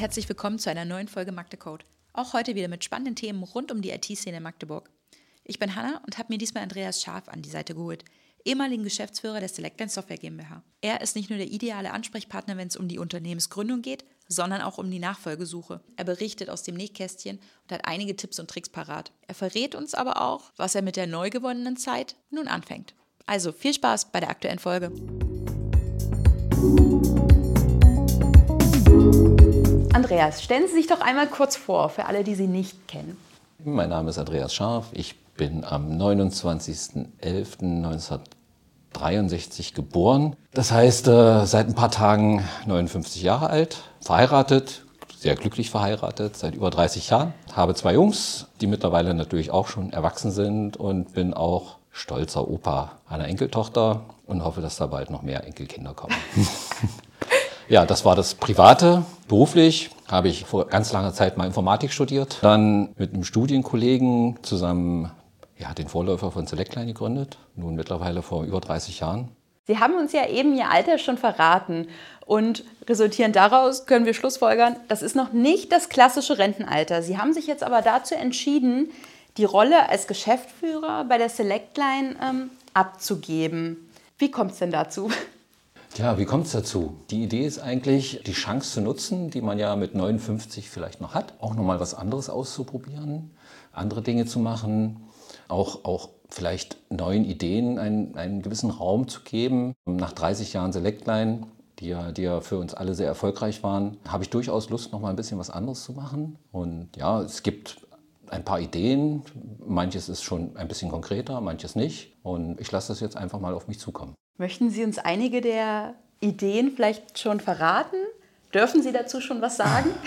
herzlich willkommen zu einer neuen Folge Magdecode. Auch heute wieder mit spannenden Themen rund um die IT-Szene in Magdeburg. Ich bin Hanna und habe mir diesmal Andreas Scharf an die Seite geholt, ehemaligen Geschäftsführer der Selectline Software GmbH. Er ist nicht nur der ideale Ansprechpartner, wenn es um die Unternehmensgründung geht, sondern auch um die Nachfolgesuche. Er berichtet aus dem Nähkästchen und hat einige Tipps und Tricks parat. Er verrät uns aber auch, was er mit der neu gewonnenen Zeit nun anfängt. Also viel Spaß bei der aktuellen Folge. Andreas, stellen Sie sich doch einmal kurz vor, für alle, die Sie nicht kennen. Mein Name ist Andreas Scharf. Ich bin am 29.11.1963 geboren. Das heißt, äh, seit ein paar Tagen 59 Jahre alt, verheiratet, sehr glücklich verheiratet, seit über 30 Jahren. Habe zwei Jungs, die mittlerweile natürlich auch schon erwachsen sind und bin auch stolzer Opa einer Enkeltochter und hoffe, dass da bald noch mehr Enkelkinder kommen. Ja, das war das Private. Beruflich habe ich vor ganz langer Zeit mal Informatik studiert. Dann mit einem Studienkollegen zusammen ja, den Vorläufer von Selectline gegründet. Nun mittlerweile vor über 30 Jahren. Sie haben uns ja eben Ihr Alter schon verraten. Und resultierend daraus können wir schlussfolgern, das ist noch nicht das klassische Rentenalter. Sie haben sich jetzt aber dazu entschieden, die Rolle als Geschäftsführer bei der Selectline ähm, abzugeben. Wie kommt es denn dazu? Ja, wie kommt es dazu? Die Idee ist eigentlich, die Chance zu nutzen, die man ja mit 59 vielleicht noch hat, auch nochmal was anderes auszuprobieren, andere Dinge zu machen, auch, auch vielleicht neuen Ideen einen, einen gewissen Raum zu geben. Nach 30 Jahren Selectline, die ja, die ja für uns alle sehr erfolgreich waren, habe ich durchaus Lust, noch mal ein bisschen was anderes zu machen. Und ja, es gibt ein paar Ideen. Manches ist schon ein bisschen konkreter, manches nicht. Und ich lasse das jetzt einfach mal auf mich zukommen. Möchten Sie uns einige der Ideen vielleicht schon verraten? Dürfen Sie dazu schon was sagen?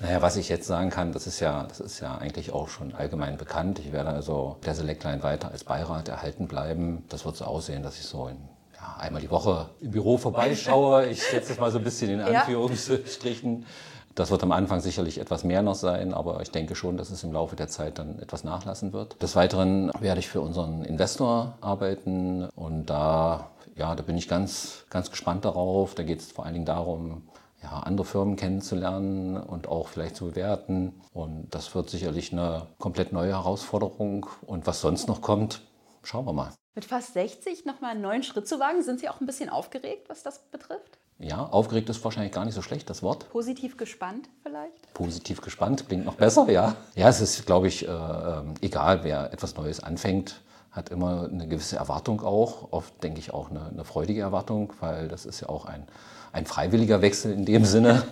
Naja, was ich jetzt sagen kann, das ist ja, das ist ja eigentlich auch schon allgemein bekannt. Ich werde also der Selectline weiter als Beirat erhalten bleiben. Das wird so aussehen, dass ich so in, ja, einmal die Woche im Büro vorbeischaue. Ich setze es mal so ein bisschen in Anführungsstrichen. Ja. Das wird am Anfang sicherlich etwas mehr noch sein, aber ich denke schon, dass es im Laufe der Zeit dann etwas nachlassen wird. Des Weiteren werde ich für unseren Investor arbeiten und da, ja, da bin ich ganz, ganz gespannt darauf. Da geht es vor allen Dingen darum, ja, andere Firmen kennenzulernen und auch vielleicht zu bewerten. Und das wird sicherlich eine komplett neue Herausforderung. Und was sonst noch kommt, schauen wir mal. Mit fast 60 nochmal einen neuen Schritt zu wagen, sind Sie auch ein bisschen aufgeregt, was das betrifft? Ja, aufgeregt ist wahrscheinlich gar nicht so schlecht, das Wort. Positiv gespannt vielleicht? Positiv gespannt klingt noch besser, ja. Ja, es ist, glaube ich, äh, ähm, egal, wer etwas Neues anfängt, hat immer eine gewisse Erwartung auch. Oft denke ich auch eine, eine freudige Erwartung, weil das ist ja auch ein, ein freiwilliger Wechsel in dem Sinne.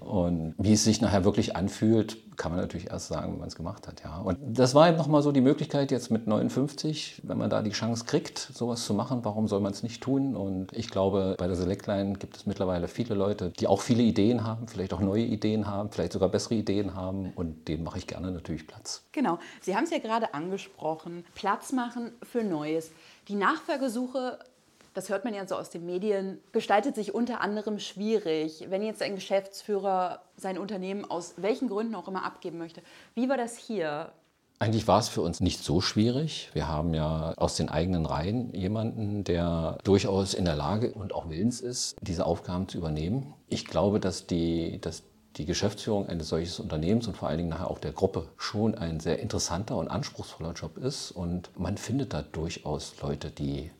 Und wie es sich nachher wirklich anfühlt, kann man natürlich erst sagen, wenn man es gemacht hat. Ja. Und das war eben nochmal so die Möglichkeit jetzt mit 59, wenn man da die Chance kriegt, sowas zu machen, warum soll man es nicht tun? Und ich glaube, bei der Selectline gibt es mittlerweile viele Leute, die auch viele Ideen haben, vielleicht auch neue Ideen haben, vielleicht sogar bessere Ideen haben. Und dem mache ich gerne natürlich Platz. Genau. Sie haben es ja gerade angesprochen. Platz machen für Neues. Die Nachfolgesuche das hört man ja so aus den Medien, gestaltet sich unter anderem schwierig, wenn jetzt ein Geschäftsführer sein Unternehmen aus welchen Gründen auch immer abgeben möchte. Wie war das hier? Eigentlich war es für uns nicht so schwierig. Wir haben ja aus den eigenen Reihen jemanden, der durchaus in der Lage und auch willens ist, diese Aufgaben zu übernehmen. Ich glaube, dass die, dass die Geschäftsführung eines solchen Unternehmens und vor allen Dingen nachher auch der Gruppe schon ein sehr interessanter und anspruchsvoller Job ist. Und man findet da durchaus Leute, die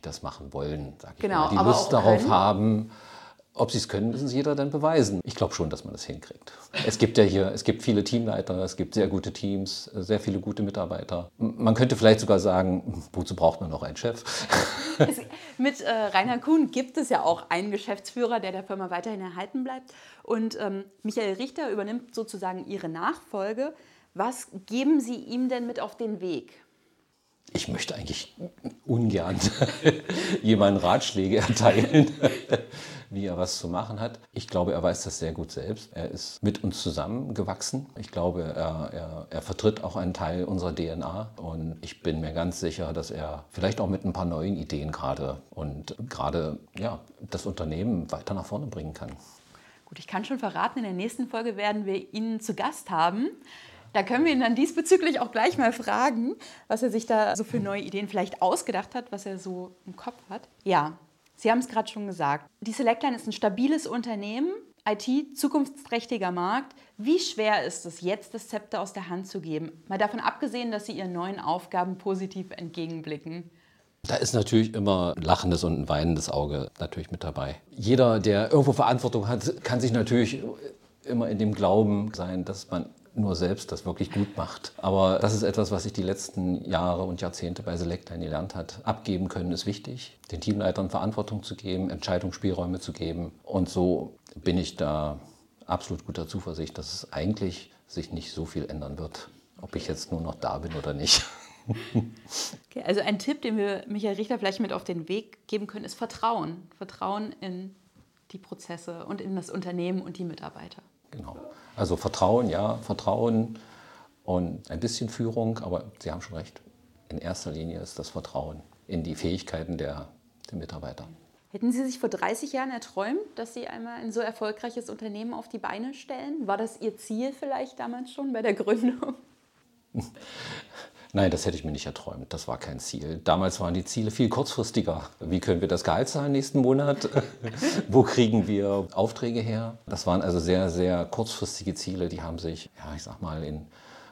das machen wollen, sage ich genau, mal. Die Lust darauf können. haben. Ob sie es können, müssen sie jeder dann beweisen. Ich glaube schon, dass man das hinkriegt. Es gibt ja hier, es gibt viele Teamleiter, es gibt sehr gute Teams, sehr viele gute Mitarbeiter. Man könnte vielleicht sogar sagen, wozu braucht man noch einen Chef? Es, mit äh, Rainer Kuhn gibt es ja auch einen Geschäftsführer, der der Firma weiterhin erhalten bleibt. Und ähm, Michael Richter übernimmt sozusagen Ihre Nachfolge. Was geben Sie ihm denn mit auf den Weg? Ich möchte eigentlich ungern jemanden Ratschläge erteilen, wie er was zu machen hat. Ich glaube, er weiß das sehr gut selbst. Er ist mit uns zusammengewachsen. Ich glaube, er, er, er vertritt auch einen Teil unserer DNA und ich bin mir ganz sicher, dass er vielleicht auch mit ein paar neuen Ideen gerade und gerade ja, das Unternehmen weiter nach vorne bringen kann. Gut, ich kann schon verraten, in der nächsten Folge werden wir ihn zu Gast haben. Da können wir ihn dann diesbezüglich auch gleich mal fragen, was er sich da so für neue Ideen vielleicht ausgedacht hat, was er so im Kopf hat. Ja, Sie haben es gerade schon gesagt. Die Selectline ist ein stabiles Unternehmen, IT, zukunftsträchtiger Markt. Wie schwer ist es, jetzt das Zepter aus der Hand zu geben? Mal davon abgesehen, dass Sie Ihren neuen Aufgaben positiv entgegenblicken. Da ist natürlich immer ein lachendes und ein weinendes Auge natürlich mit dabei. Jeder, der irgendwo Verantwortung hat, kann sich natürlich immer in dem Glauben sein, dass man nur selbst das wirklich gut macht. Aber das ist etwas, was sich die letzten Jahre und Jahrzehnte bei Selectline gelernt hat. Abgeben können ist wichtig, den Teamleitern Verantwortung zu geben, Entscheidungsspielräume zu geben. Und so bin ich da absolut guter Zuversicht, dass es eigentlich sich nicht so viel ändern wird, ob ich jetzt nur noch da bin oder nicht. Okay, also ein Tipp, den wir Michael Richter vielleicht mit auf den Weg geben können, ist Vertrauen. Vertrauen in die Prozesse und in das Unternehmen und die Mitarbeiter. Genau. Also Vertrauen, ja, Vertrauen und ein bisschen Führung, aber Sie haben schon recht. In erster Linie ist das Vertrauen in die Fähigkeiten der, der Mitarbeiter. Hätten Sie sich vor 30 Jahren erträumt, dass Sie einmal ein so erfolgreiches Unternehmen auf die Beine stellen? War das Ihr Ziel vielleicht damals schon bei der Gründung? Nein, das hätte ich mir nicht erträumt. Das war kein Ziel. Damals waren die Ziele viel kurzfristiger. Wie können wir das Gehalt zahlen nächsten Monat? Wo kriegen wir Aufträge her? Das waren also sehr, sehr kurzfristige Ziele. Die haben sich, ja, ich sag mal, in,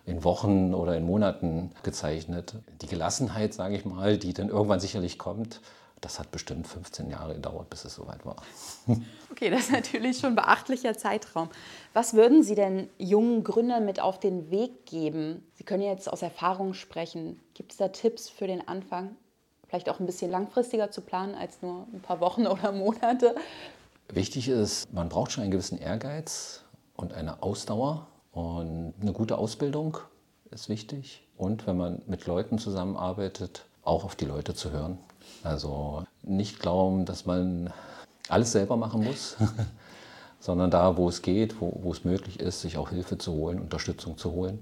in Wochen oder in Monaten gezeichnet. Die Gelassenheit, sage ich mal, die dann irgendwann sicherlich kommt, das hat bestimmt 15 Jahre gedauert, bis es soweit war. Okay, das ist natürlich schon ein beachtlicher Zeitraum. Was würden Sie denn jungen Gründern mit auf den Weg geben? Sie können jetzt aus Erfahrung sprechen. Gibt es da Tipps für den Anfang? Vielleicht auch ein bisschen langfristiger zu planen als nur ein paar Wochen oder Monate? Wichtig ist, man braucht schon einen gewissen Ehrgeiz und eine Ausdauer und eine gute Ausbildung ist wichtig. Und wenn man mit Leuten zusammenarbeitet, auch auf die Leute zu hören. Also nicht glauben, dass man alles selber machen muss, sondern da, wo es geht, wo, wo es möglich ist, sich auch Hilfe zu holen, Unterstützung zu holen.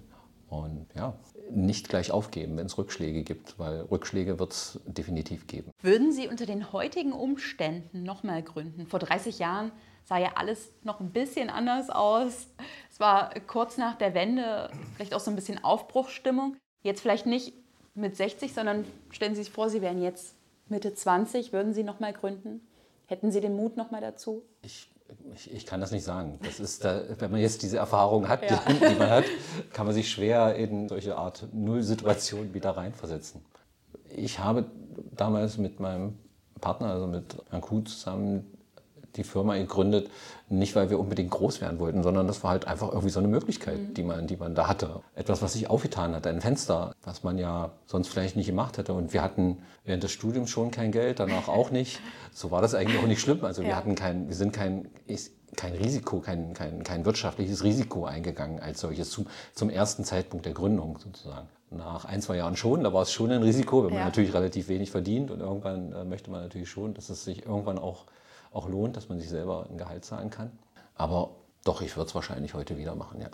Und ja, nicht gleich aufgeben, wenn es Rückschläge gibt, weil Rückschläge wird es definitiv geben. Würden Sie unter den heutigen Umständen nochmal gründen? Vor 30 Jahren sah ja alles noch ein bisschen anders aus. Es war kurz nach der Wende vielleicht auch so ein bisschen Aufbruchsstimmung. Jetzt vielleicht nicht mit 60, sondern stellen Sie sich vor, Sie wären jetzt Mitte 20, würden Sie noch mal gründen? Hätten Sie den Mut noch mal dazu? Ich, ich, ich kann das nicht sagen. Das ist, da, wenn man jetzt diese Erfahrung hat, ja. die, die, man hat, kann man sich schwer in solche Art Nullsituation wieder reinversetzen. Ich habe damals mit meinem Partner, also mit Herrn Kuh zusammen, die Firma gegründet, nicht weil wir unbedingt groß werden wollten, sondern das war halt einfach irgendwie so eine Möglichkeit, mhm. die, man, die man da hatte. Etwas, was sich aufgetan hat, ein Fenster, was man ja sonst vielleicht nicht gemacht hätte. Und wir hatten während des Studiums schon kein Geld, danach auch nicht. So war das eigentlich auch nicht schlimm. Also wir hatten kein, wir sind kein, kein Risiko, kein, kein, kein wirtschaftliches Risiko eingegangen als solches zum, zum ersten Zeitpunkt der Gründung sozusagen. Nach ein, zwei Jahren schon, da war es schon ein Risiko, wenn man ja. natürlich relativ wenig verdient und irgendwann äh, möchte man natürlich schon, dass es sich irgendwann auch auch lohnt, dass man sich selber ein Gehalt zahlen kann. Aber doch, ich würde es wahrscheinlich heute wieder machen, ja.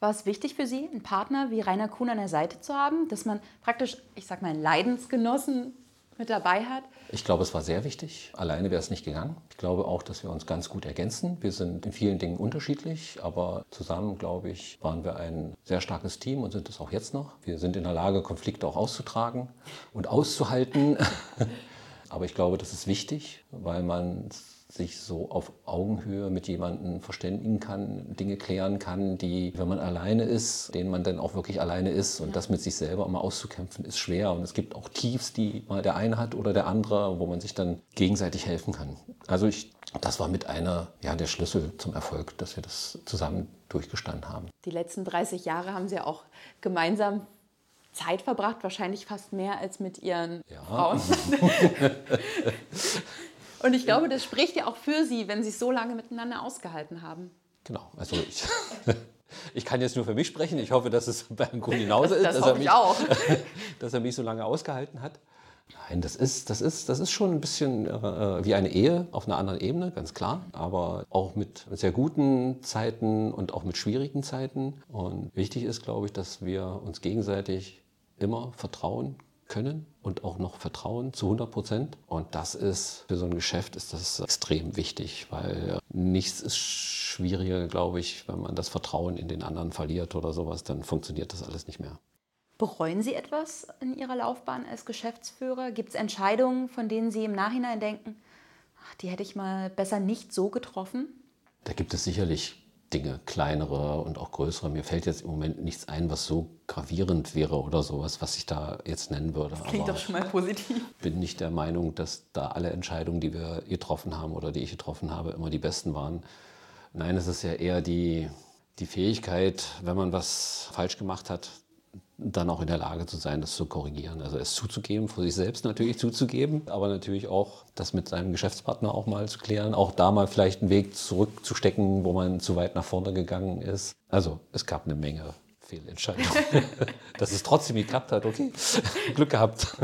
War es wichtig für Sie, einen Partner wie Rainer Kuhn an der Seite zu haben, dass man praktisch, ich sag mal, einen Leidensgenossen mit dabei hat? Ich glaube, es war sehr wichtig. Alleine wäre es nicht gegangen. Ich glaube auch, dass wir uns ganz gut ergänzen. Wir sind in vielen Dingen unterschiedlich, aber zusammen, glaube ich, waren wir ein sehr starkes Team und sind es auch jetzt noch. Wir sind in der Lage, Konflikte auch auszutragen und auszuhalten. aber ich glaube, das ist wichtig, weil man sich so auf Augenhöhe mit jemandem verständigen kann, Dinge klären kann, die, wenn man alleine ist, denen man dann auch wirklich alleine ist. Und ja. das mit sich selber immer auszukämpfen, ist schwer. Und es gibt auch Tiefs, die mal der eine hat oder der andere, wo man sich dann gegenseitig helfen kann. Also ich, das war mit einer ja, der Schlüssel zum Erfolg, dass wir das zusammen durchgestanden haben. Die letzten 30 Jahre haben Sie auch gemeinsam Zeit verbracht, wahrscheinlich fast mehr als mit Ihren ja. Frauen. Und ich glaube, das spricht ja auch für Sie, wenn Sie es so lange miteinander ausgehalten haben. Genau, also ich, ich kann jetzt nur für mich sprechen. Ich hoffe, dass es bei Herrn Kuhn genauso ist, das dass, er mich, auch. dass er mich so lange ausgehalten hat. Nein, das ist, das ist, das ist schon ein bisschen äh, wie eine Ehe auf einer anderen Ebene, ganz klar. Aber auch mit sehr guten Zeiten und auch mit schwierigen Zeiten. Und wichtig ist, glaube ich, dass wir uns gegenseitig immer vertrauen können und auch noch vertrauen zu 100 Prozent. Und das ist für so ein Geschäft ist das extrem wichtig, weil nichts ist schwieriger, glaube ich, wenn man das Vertrauen in den anderen verliert oder sowas, dann funktioniert das alles nicht mehr. Bereuen Sie etwas in Ihrer Laufbahn als Geschäftsführer? Gibt es Entscheidungen, von denen Sie im Nachhinein denken, ach, die hätte ich mal besser nicht so getroffen? Da gibt es sicherlich Dinge, kleinere und auch größere. Mir fällt jetzt im Moment nichts ein, was so gravierend wäre oder sowas, was ich da jetzt nennen würde. Das klingt Aber doch schon mal positiv. Ich bin nicht der Meinung, dass da alle Entscheidungen, die wir getroffen haben oder die ich getroffen habe, immer die besten waren. Nein, es ist ja eher die, die Fähigkeit, wenn man was falsch gemacht hat, dann auch in der Lage zu sein, das zu korrigieren. Also es zuzugeben, vor sich selbst natürlich zuzugeben, aber natürlich auch das mit seinem Geschäftspartner auch mal zu klären, auch da mal vielleicht einen Weg zurückzustecken, wo man zu weit nach vorne gegangen ist. Also es gab eine Menge Fehlentscheidungen. Dass es trotzdem geklappt hat, okay, Glück gehabt.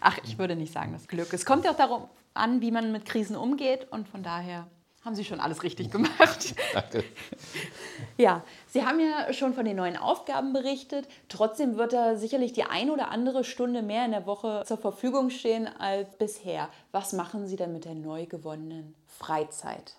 Ach, ich würde nicht sagen, das Glück. Es kommt ja auch darum an, wie man mit Krisen umgeht und von daher haben Sie schon alles richtig gemacht. Danke. Ja, Sie haben ja schon von den neuen Aufgaben berichtet. Trotzdem wird da sicherlich die ein oder andere Stunde mehr in der Woche zur Verfügung stehen als bisher. Was machen Sie denn mit der neu gewonnenen Freizeit?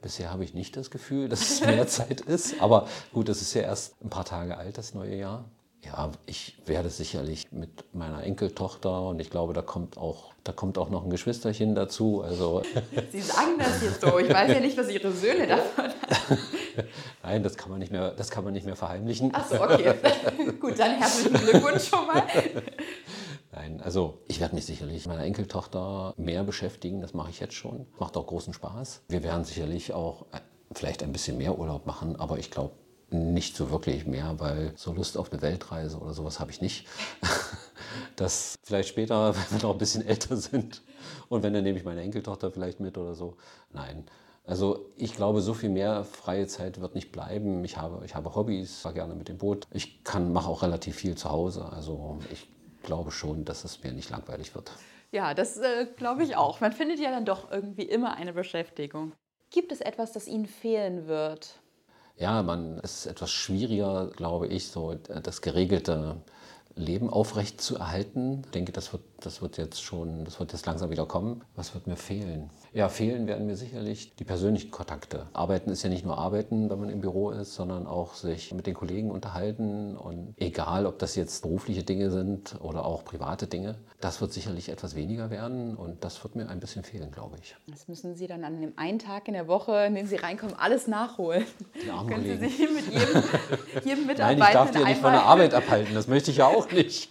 Bisher habe ich nicht das Gefühl, dass es mehr Zeit ist. Aber gut, es ist ja erst ein paar Tage alt, das neue Jahr. Ja, ich werde sicherlich mit meiner Enkeltochter und ich glaube, da kommt auch, da kommt auch noch ein Geschwisterchen dazu. Also Sie sagen das jetzt so. Ich weiß ja nicht, was Ihre Söhne davon haben. Nein, das kann man nicht mehr, das kann man nicht mehr verheimlichen. Ach so, okay. Gut, dann herzlichen Glückwunsch schon mal. Nein, also ich werde mich sicherlich mit meiner Enkeltochter mehr beschäftigen. Das mache ich jetzt schon. Macht auch großen Spaß. Wir werden sicherlich auch äh, vielleicht ein bisschen mehr Urlaub machen, aber ich glaube, nicht so wirklich mehr, weil so Lust auf eine Weltreise oder sowas habe ich nicht. Das vielleicht später, wenn wir noch ein bisschen älter sind und wenn dann nehme ich meine Enkeltochter vielleicht mit oder so. Nein. Also ich glaube, so viel mehr freie Zeit wird nicht bleiben. Ich habe, ich habe Hobbys, fahre gerne mit dem Boot. Ich kann, mache auch relativ viel zu Hause. Also ich glaube schon, dass es mir nicht langweilig wird. Ja, das äh, glaube ich auch. Man findet ja dann doch irgendwie immer eine Beschäftigung. Gibt es etwas, das Ihnen fehlen wird? Ja, man, es ist etwas schwieriger, glaube ich, so das geregelte Leben aufrecht zu erhalten. Ich denke, das wird, das wird jetzt schon, das wird jetzt langsam wieder kommen. Was wird mir fehlen? Ja, fehlen werden mir sicherlich die persönlichen Kontakte. Arbeiten ist ja nicht nur Arbeiten, wenn man im Büro ist, sondern auch sich mit den Kollegen unterhalten. Und egal, ob das jetzt berufliche Dinge sind oder auch private Dinge, das wird sicherlich etwas weniger werden und das wird mir ein bisschen fehlen, glaube ich. Das müssen Sie dann an dem einen Tag in der Woche, in den Sie reinkommen, alles nachholen. Die armen Können. Sie sich mit jedem, jedem Mitarbeiter Nein, ich darf die ja nicht von der Arbeit abhalten, das möchte ich ja auch nicht.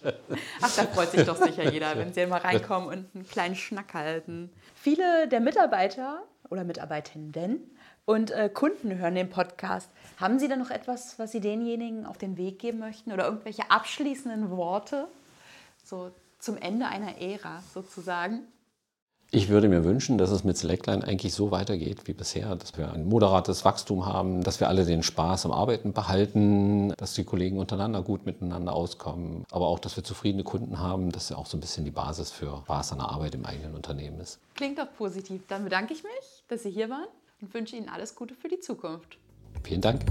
Ach, da freut sich doch sicher jeder, wenn Sie mal reinkommen und einen kleinen Schnack halten. Viele der Mitarbeiter oder Mitarbeitenden und äh, Kunden hören den Podcast. Haben Sie da noch etwas, was Sie denjenigen auf den Weg geben möchten oder irgendwelche abschließenden Worte so zum Ende einer Ära sozusagen? Ich würde mir wünschen, dass es mit Selectline eigentlich so weitergeht wie bisher, dass wir ein moderates Wachstum haben, dass wir alle den Spaß am Arbeiten behalten, dass die Kollegen untereinander gut miteinander auskommen, aber auch, dass wir zufriedene Kunden haben, dass ja auch so ein bisschen die Basis für Spaß an der Arbeit im eigenen Unternehmen ist. Klingt doch positiv. Dann bedanke ich mich, dass Sie hier waren und wünsche Ihnen alles Gute für die Zukunft. Vielen Dank.